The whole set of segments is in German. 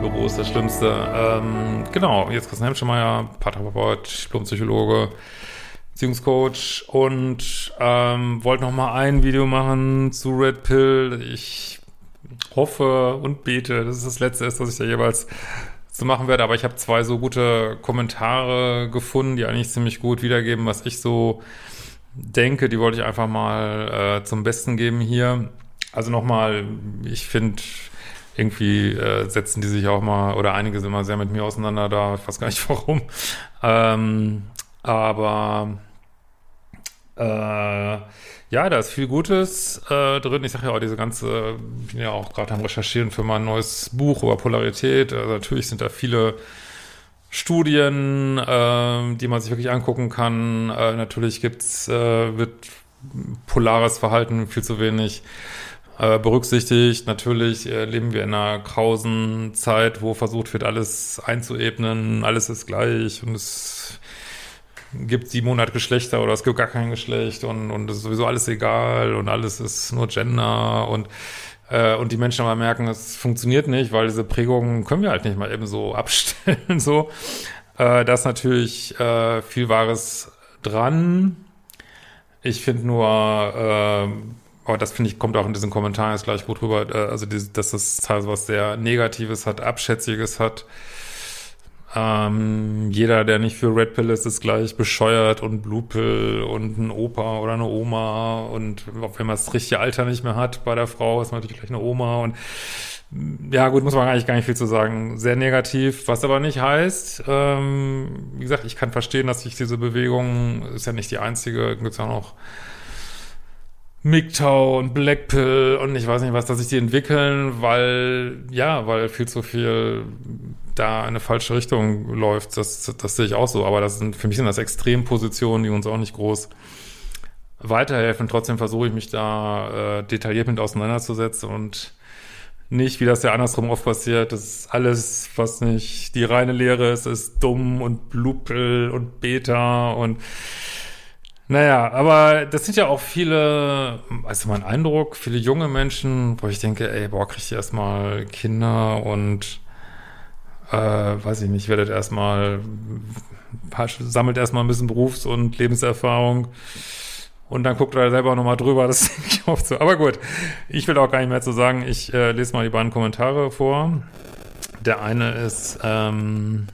Büro ist das Schlimmste. Ähm, genau, jetzt Christian Hemschemeyer, Paartherapeut, Diplompsychologe, Beziehungscoach und ähm, wollte noch mal ein Video machen zu Red Pill. Ich hoffe und bete, dass es das letzte ist, was ich da jeweils zu machen werde, aber ich habe zwei so gute Kommentare gefunden, die eigentlich ziemlich gut wiedergeben, was ich so denke, die wollte ich einfach mal äh, zum Besten geben hier. Also nochmal, ich finde, irgendwie äh, setzen die sich auch mal, oder einige sind immer sehr mit mir auseinander da, ich weiß gar nicht warum. Ähm, aber äh, ja, da ist viel Gutes äh, drin. Ich sage ja auch diese ganze, ich bin ja auch gerade am Recherchieren für mein neues Buch über Polarität. Also natürlich sind da viele Studien, äh, die man sich wirklich angucken kann. Äh, natürlich gibt's, äh, wird polares Verhalten viel zu wenig berücksichtigt. Natürlich äh, leben wir in einer krausen Zeit, wo versucht wird, alles einzuebnen, alles ist gleich und es gibt sieben Monate Geschlechter oder es gibt gar kein Geschlecht und, und es ist sowieso alles egal und alles ist nur Gender und äh, und die Menschen aber merken, es funktioniert nicht, weil diese Prägungen können wir halt nicht mal eben so abstellen. so, äh, da ist natürlich äh, viel Wahres dran. Ich finde nur, äh, aber das finde ich, kommt auch in diesen Kommentaren jetzt gleich gut rüber, äh, also die, dass das teilweise was sehr Negatives hat, Abschätziges hat. Ähm, jeder, der nicht für Red Pill ist, ist gleich bescheuert und Blue Pill und ein Opa oder eine Oma und auch wenn man das richtige Alter nicht mehr hat bei der Frau, ist man natürlich gleich eine Oma und ja gut, muss man eigentlich gar nicht viel zu sagen. Sehr negativ, was aber nicht heißt, ähm, wie gesagt, ich kann verstehen, dass sich diese Bewegung, ist ja nicht die einzige, gibt es ja noch MGTOW und Blackpill und ich weiß nicht was, dass sich die entwickeln, weil, ja, weil viel zu viel da eine falsche Richtung läuft. Das, das sehe ich auch so. Aber das sind, für mich sind das Extrempositionen, die uns auch nicht groß weiterhelfen. Trotzdem versuche ich mich da äh, detailliert mit auseinanderzusetzen und nicht, wie das ja andersrum oft passiert, dass alles, was nicht die reine Lehre ist, ist dumm und Blupel und Beta und naja, aber das sind ja auch viele, also mein Eindruck, viele junge Menschen, wo ich denke, ey, boah, kriegt ihr erstmal Kinder und äh, weiß ich nicht, werdet erstmal, sammelt erstmal ein bisschen Berufs- und Lebenserfahrung und dann guckt er selber nochmal drüber, das denke ich oft so. Aber gut, ich will auch gar nicht mehr zu sagen, ich äh, lese mal die beiden Kommentare vor. Der eine ist, ähm,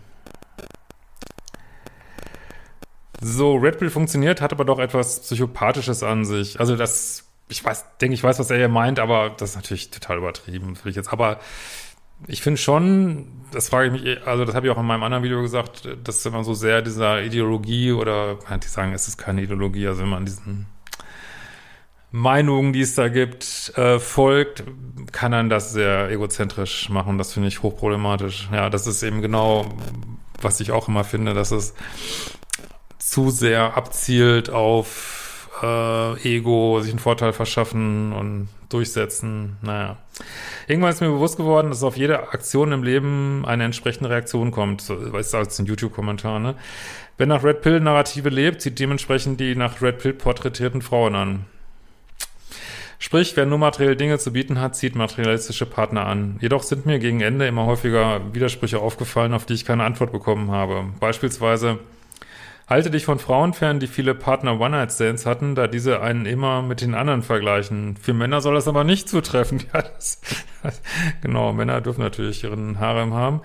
So, Red Pill funktioniert, hat aber doch etwas Psychopathisches an sich. Also das, ich weiß, denke, ich weiß, was er hier meint, aber das ist natürlich total übertrieben, will ich jetzt. Aber ich finde schon, das frage ich mich, also das habe ich auch in meinem anderen Video gesagt, dass wenn man so sehr dieser Ideologie oder, die sagen, es ist keine Ideologie, also wenn man diesen Meinungen, die es da gibt, äh, folgt, kann dann das sehr egozentrisch machen. Das finde ich hochproblematisch. Ja, das ist eben genau, was ich auch immer finde, dass es zu sehr abzielt auf äh, Ego, sich einen Vorteil verschaffen und durchsetzen. Naja. Irgendwann ist mir bewusst geworden, dass auf jede Aktion im Leben eine entsprechende Reaktion kommt. So, weißt du, als ein YouTube-Kommentar, ne? Wer nach Red Pill-Narrative lebt, zieht dementsprechend die nach Red Pill porträtierten Frauen an. Sprich, wer nur materielle Dinge zu bieten hat, zieht materialistische Partner an. Jedoch sind mir gegen Ende immer häufiger Widersprüche aufgefallen, auf die ich keine Antwort bekommen habe. Beispielsweise, Halte dich von Frauen fern, die viele Partner One-Night-Stands hatten, da diese einen immer mit den anderen vergleichen. Für Männer soll das aber nicht zutreffen. Ja, das, genau, Männer dürfen natürlich ihren Harem haben.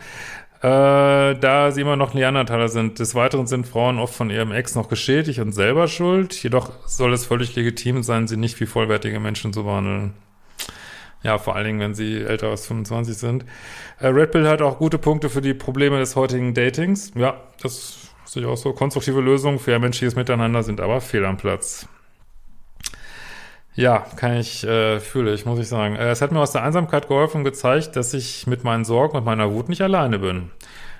Äh, da sie immer noch Neandertaler sind. Des Weiteren sind Frauen oft von ihrem Ex noch geschädigt und selber schuld. Jedoch soll es völlig legitim sein, sie nicht wie vollwertige Menschen zu behandeln. Ja, vor allen Dingen, wenn sie älter als 25 sind. Äh, Red Pill hat auch gute Punkte für die Probleme des heutigen Datings. Ja, das Sehe ich auch so. Konstruktive Lösungen für ein menschliches Miteinander sind aber fehl am Platz. Ja, kann ich, äh, fühle ich, muss ich sagen. Äh, es hat mir aus der Einsamkeit geholfen und gezeigt, dass ich mit meinen Sorgen und meiner Wut nicht alleine bin.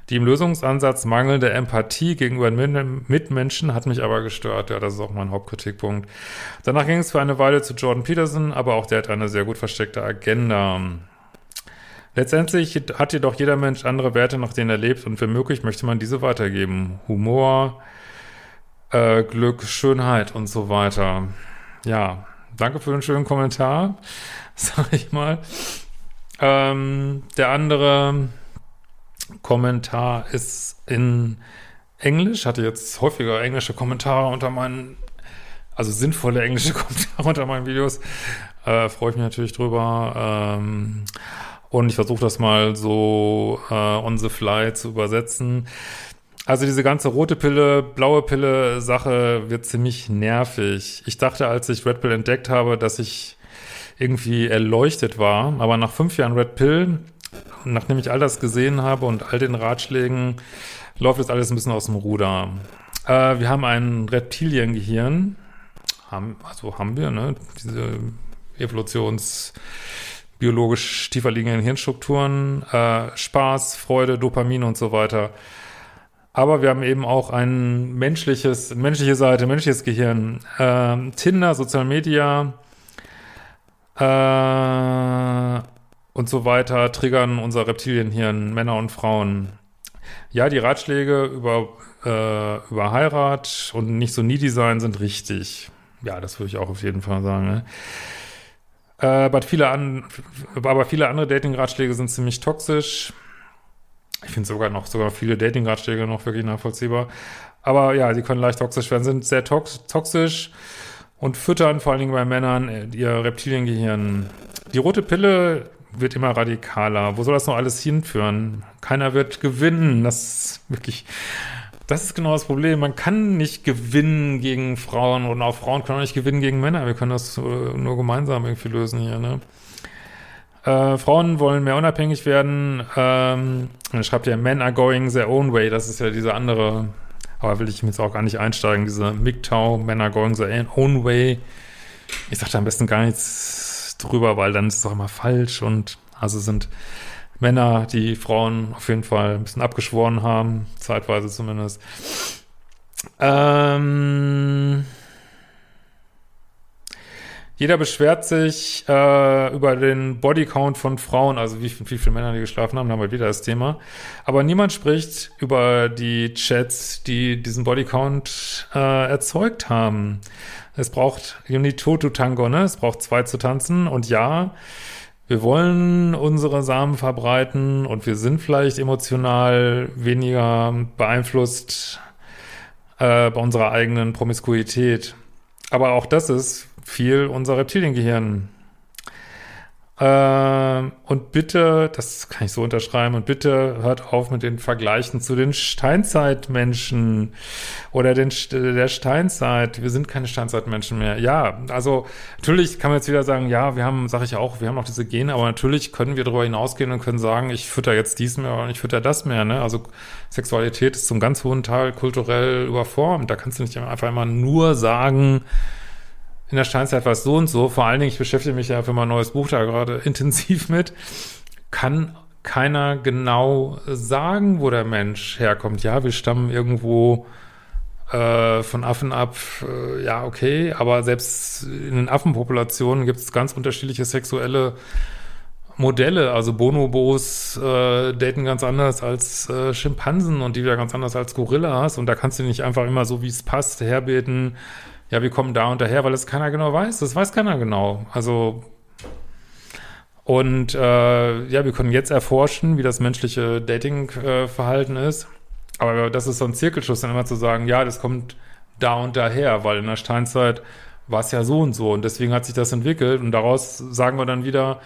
Die im Lösungsansatz mangelnde Empathie gegenüber Mitmenschen hat mich aber gestört. Ja, das ist auch mein Hauptkritikpunkt. Danach ging es für eine Weile zu Jordan Peterson, aber auch der hat eine sehr gut versteckte Agenda. Letztendlich hat jedoch jeder Mensch andere Werte, nach denen er lebt und für möglich möchte man diese weitergeben. Humor, äh, Glück, Schönheit und so weiter. Ja, danke für den schönen Kommentar. sag ich mal. Ähm, der andere Kommentar ist in Englisch. Hatte jetzt häufiger englische Kommentare unter meinen, also sinnvolle englische Kommentare unter meinen Videos. Äh, Freue ich mich natürlich drüber. Ähm, und ich versuche das mal so äh, on the fly zu übersetzen. Also diese ganze rote Pille, blaue Pille Sache wird ziemlich nervig. Ich dachte, als ich Red Pill entdeckt habe, dass ich irgendwie erleuchtet war. Aber nach fünf Jahren Red Pill, nachdem ich all das gesehen habe und all den Ratschlägen, läuft das alles ein bisschen aus dem Ruder. Äh, wir haben ein Reptiliengehirn. Haben, also haben wir, ne? Diese Evolutions- biologisch tiefer liegenden Hirnstrukturen, äh, Spaß, Freude, Dopamin und so weiter. Aber wir haben eben auch ein menschliches, menschliche Seite, menschliches Gehirn. Äh, Tinder, Social Media äh, und so weiter triggern unser Reptilienhirn, Männer und Frauen. Ja, die Ratschläge über, äh, über Heirat und nicht so needy sein sind richtig. Ja, das würde ich auch auf jeden Fall sagen. Ne? Äh, aber, viele an, aber viele andere Dating-Ratschläge sind ziemlich toxisch. Ich finde sogar noch, sogar viele Dating-Ratschläge noch wirklich nachvollziehbar. Aber ja, die können leicht toxisch werden, sind sehr tox toxisch und füttern vor allen Dingen bei Männern äh, ihr Reptiliengehirn. Die rote Pille wird immer radikaler. Wo soll das noch alles hinführen? Keiner wird gewinnen. Das ist wirklich, das ist genau das Problem. Man kann nicht gewinnen gegen Frauen und auch Frauen können auch nicht gewinnen gegen Männer. Wir können das äh, nur gemeinsam irgendwie lösen hier, ne? Äh, Frauen wollen mehr unabhängig werden. Ähm, dann schreibt ja, Men are going their own way. Das ist ja diese andere, aber will ich jetzt auch gar nicht einsteigen, diese MGTOW, Men are going their own way. Ich sage da am besten gar nichts drüber, weil dann ist es auch immer falsch und also sind Männer, die Frauen auf jeden Fall ein bisschen abgeschworen haben, zeitweise zumindest. Ähm jeder beschwert sich äh, über den Bodycount von Frauen, also wie, wie viele Männer die geschlafen haben, da haben wir wieder das Thema. Aber niemand spricht über die Chats, die diesen Bodycount äh, erzeugt haben. Es braucht you need two to tango, ne? Es braucht zwei zu tanzen. Und ja, wir wollen unsere Samen verbreiten und wir sind vielleicht emotional weniger beeinflusst äh, bei unserer eigenen Promiskuität. Aber auch das ist viel unser Reptiliengehirn. Äh, und bitte, das kann ich so unterschreiben, und bitte hört auf mit den Vergleichen zu den Steinzeitmenschen oder den, der Steinzeit. Wir sind keine Steinzeitmenschen mehr. Ja, also natürlich kann man jetzt wieder sagen, ja, wir haben, sage ich auch, wir haben noch diese Gene, aber natürlich können wir darüber hinausgehen und können sagen, ich fütter jetzt dies mehr und ich fütter das mehr. Ne? Also Sexualität ist zum ganz hohen Teil kulturell überformt. Da kannst du nicht einfach immer nur sagen, in der Steinzeit war es so und so. Vor allen Dingen, ich beschäftige mich ja für mein neues Buch da gerade intensiv mit, kann keiner genau sagen, wo der Mensch herkommt. Ja, wir stammen irgendwo äh, von Affen ab, äh, ja, okay, aber selbst in den Affenpopulationen gibt es ganz unterschiedliche sexuelle Modelle. Also Bonobos äh, daten ganz anders als äh, Schimpansen und die wieder ganz anders als Gorillas. Und da kannst du nicht einfach immer so, wie es passt, herbeten ja, wir kommen da und daher, weil es keiner genau weiß. Das weiß keiner genau. Also und äh, ja, wir können jetzt erforschen, wie das menschliche Dating-Verhalten äh, ist. Aber das ist so ein Zirkelschluss, dann immer zu sagen, ja, das kommt da und daher, weil in der Steinzeit war es ja so und so und deswegen hat sich das entwickelt und daraus sagen wir dann wieder,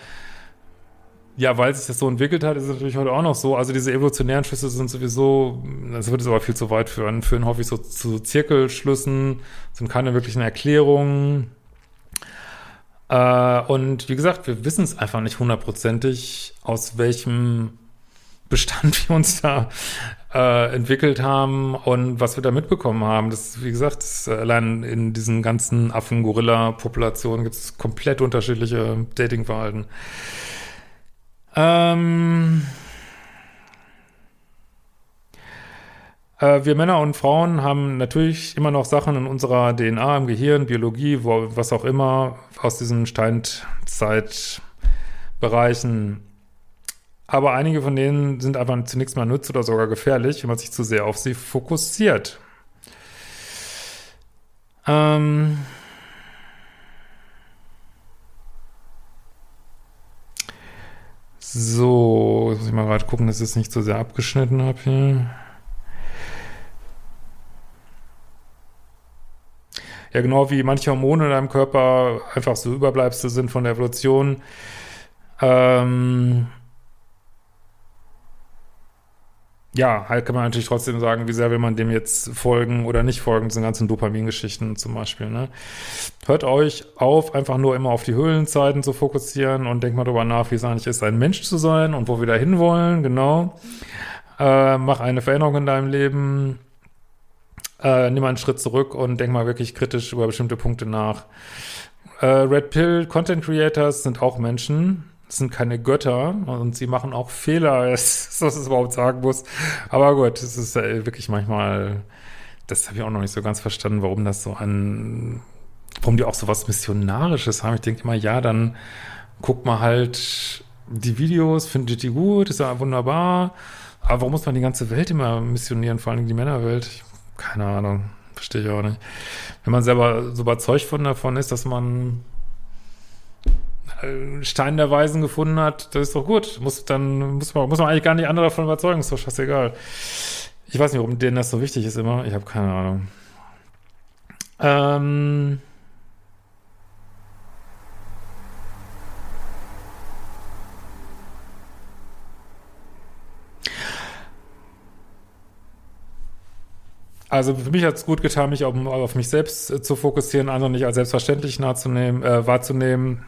ja, weil sich das so entwickelt hat, ist es natürlich heute auch noch so. Also diese evolutionären Schlüsse sind sowieso, das wird es aber viel zu weit führen, führen häufig so zu Zirkelschlüssen, sind keine wirklichen Erklärungen. Äh, und wie gesagt, wir wissen es einfach nicht hundertprozentig, aus welchem Bestand wir uns da äh, entwickelt haben und was wir da mitbekommen haben. Das, wie gesagt, das, allein in diesen ganzen Affen-Gorilla-Populationen gibt es komplett unterschiedliche Datingverhalten. Ähm, äh, wir Männer und Frauen haben natürlich immer noch Sachen in unserer DNA, im Gehirn, Biologie, wo, was auch immer, aus diesen Steinzeitbereichen. Aber einige von denen sind einfach zunächst mal nütz oder sogar gefährlich, wenn man sich zu sehr auf sie fokussiert. Ähm, So, jetzt muss ich mal gerade gucken, dass ich es nicht zu sehr abgeschnitten habe hier. Ja, genau wie manche Hormone in deinem Körper einfach so Überbleibsel sind von der Evolution. Ähm, ja, halt kann man natürlich trotzdem sagen, wie sehr will man dem jetzt folgen oder nicht folgen, diesen ganzen Dopamingeschichten zum Beispiel. Ne? Hört euch auf, einfach nur immer auf die Höhlenzeiten zu fokussieren und denkt mal darüber nach, wie es eigentlich ist, ein Mensch zu sein und wo wir da hinwollen, genau. Äh, mach eine Veränderung in deinem Leben, äh, nimm einen Schritt zurück und denk mal wirklich kritisch über bestimmte Punkte nach. Äh, Red Pill Content Creators sind auch Menschen, sind keine Götter und sie machen auch Fehler, was es überhaupt sagen muss. Aber gut, es ist äh, wirklich manchmal, das habe ich auch noch nicht so ganz verstanden, warum das so an, warum die auch so was Missionarisches haben. Ich denke immer, ja, dann guckt mal halt die Videos, findet die gut, ist ja wunderbar. Aber warum muss man die ganze Welt immer missionieren, vor allem die Männerwelt? Ich keine Ahnung. Verstehe ich auch nicht. Wenn man selber so überzeugt von davon ist, dass man Stein der Weisen gefunden hat, das ist doch gut. Muss, dann muss man, muss man eigentlich gar nicht andere davon überzeugen, ist doch scheißegal. Ich weiß nicht, warum denen das so wichtig ist immer. Ich habe keine Ahnung. Ähm. Also für mich hat es gut getan, mich auf, auf mich selbst äh, zu fokussieren, andere nicht als selbstverständlich äh, wahrzunehmen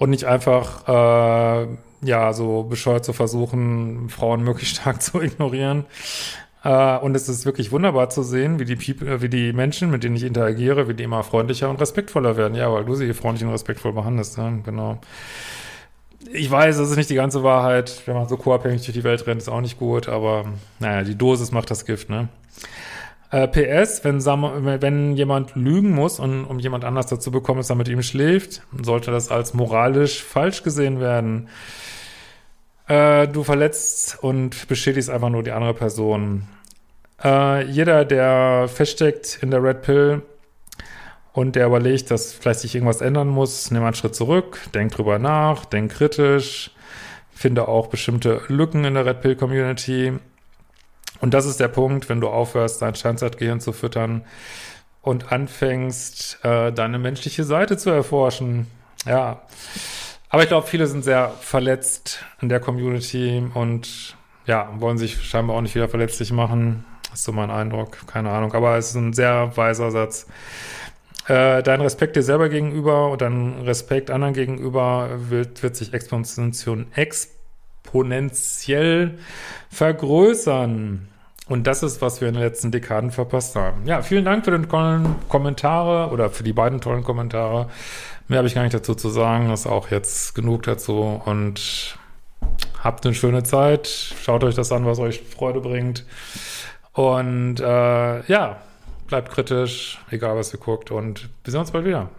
und nicht einfach äh, ja so bescheuert zu versuchen, Frauen möglichst stark zu ignorieren. Äh, und es ist wirklich wunderbar zu sehen, wie die People, äh, wie die Menschen, mit denen ich interagiere, wie die immer freundlicher und respektvoller werden. Ja, weil du sie freundlich und respektvoll behandelst, ja, genau. Ich weiß, das ist nicht die ganze Wahrheit. Wenn man so co-abhängig durch die Welt rennt, ist auch nicht gut, aber naja, die Dosis macht das Gift, ne? Äh, PS, wenn, wenn jemand lügen muss, und, um jemand anders dazu bekommen, dass er mit ihm schläft, sollte das als moralisch falsch gesehen werden. Äh, du verletzt und beschädigst einfach nur die andere Person. Äh, jeder, der feststeckt in der Red Pill und der überlegt, dass vielleicht sich irgendwas ändern muss, nimm einen Schritt zurück, denk drüber nach, denk kritisch, finde auch bestimmte Lücken in der Red Pill Community und das ist der Punkt, wenn du aufhörst, dein Steinzeitgehirn zu füttern und anfängst, äh, deine menschliche Seite zu erforschen. Ja. Aber ich glaube, viele sind sehr verletzt in der Community und ja, wollen sich scheinbar auch nicht wieder verletzlich machen. Das ist so mein Eindruck. Keine Ahnung. Aber es ist ein sehr weiser Satz. Äh, dein Respekt dir selber gegenüber und dein Respekt anderen gegenüber wird, wird sich exponentiell, exponentiell vergrößern. Und das ist, was wir in den letzten Dekaden verpasst haben. Ja, vielen Dank für den tollen Kommentare oder für die beiden tollen Kommentare. Mehr habe ich gar nicht dazu zu sagen. Das ist auch jetzt genug dazu. Und habt eine schöne Zeit. Schaut euch das an, was euch Freude bringt. Und äh, ja, bleibt kritisch, egal was ihr guckt. Und wir sehen uns bald wieder.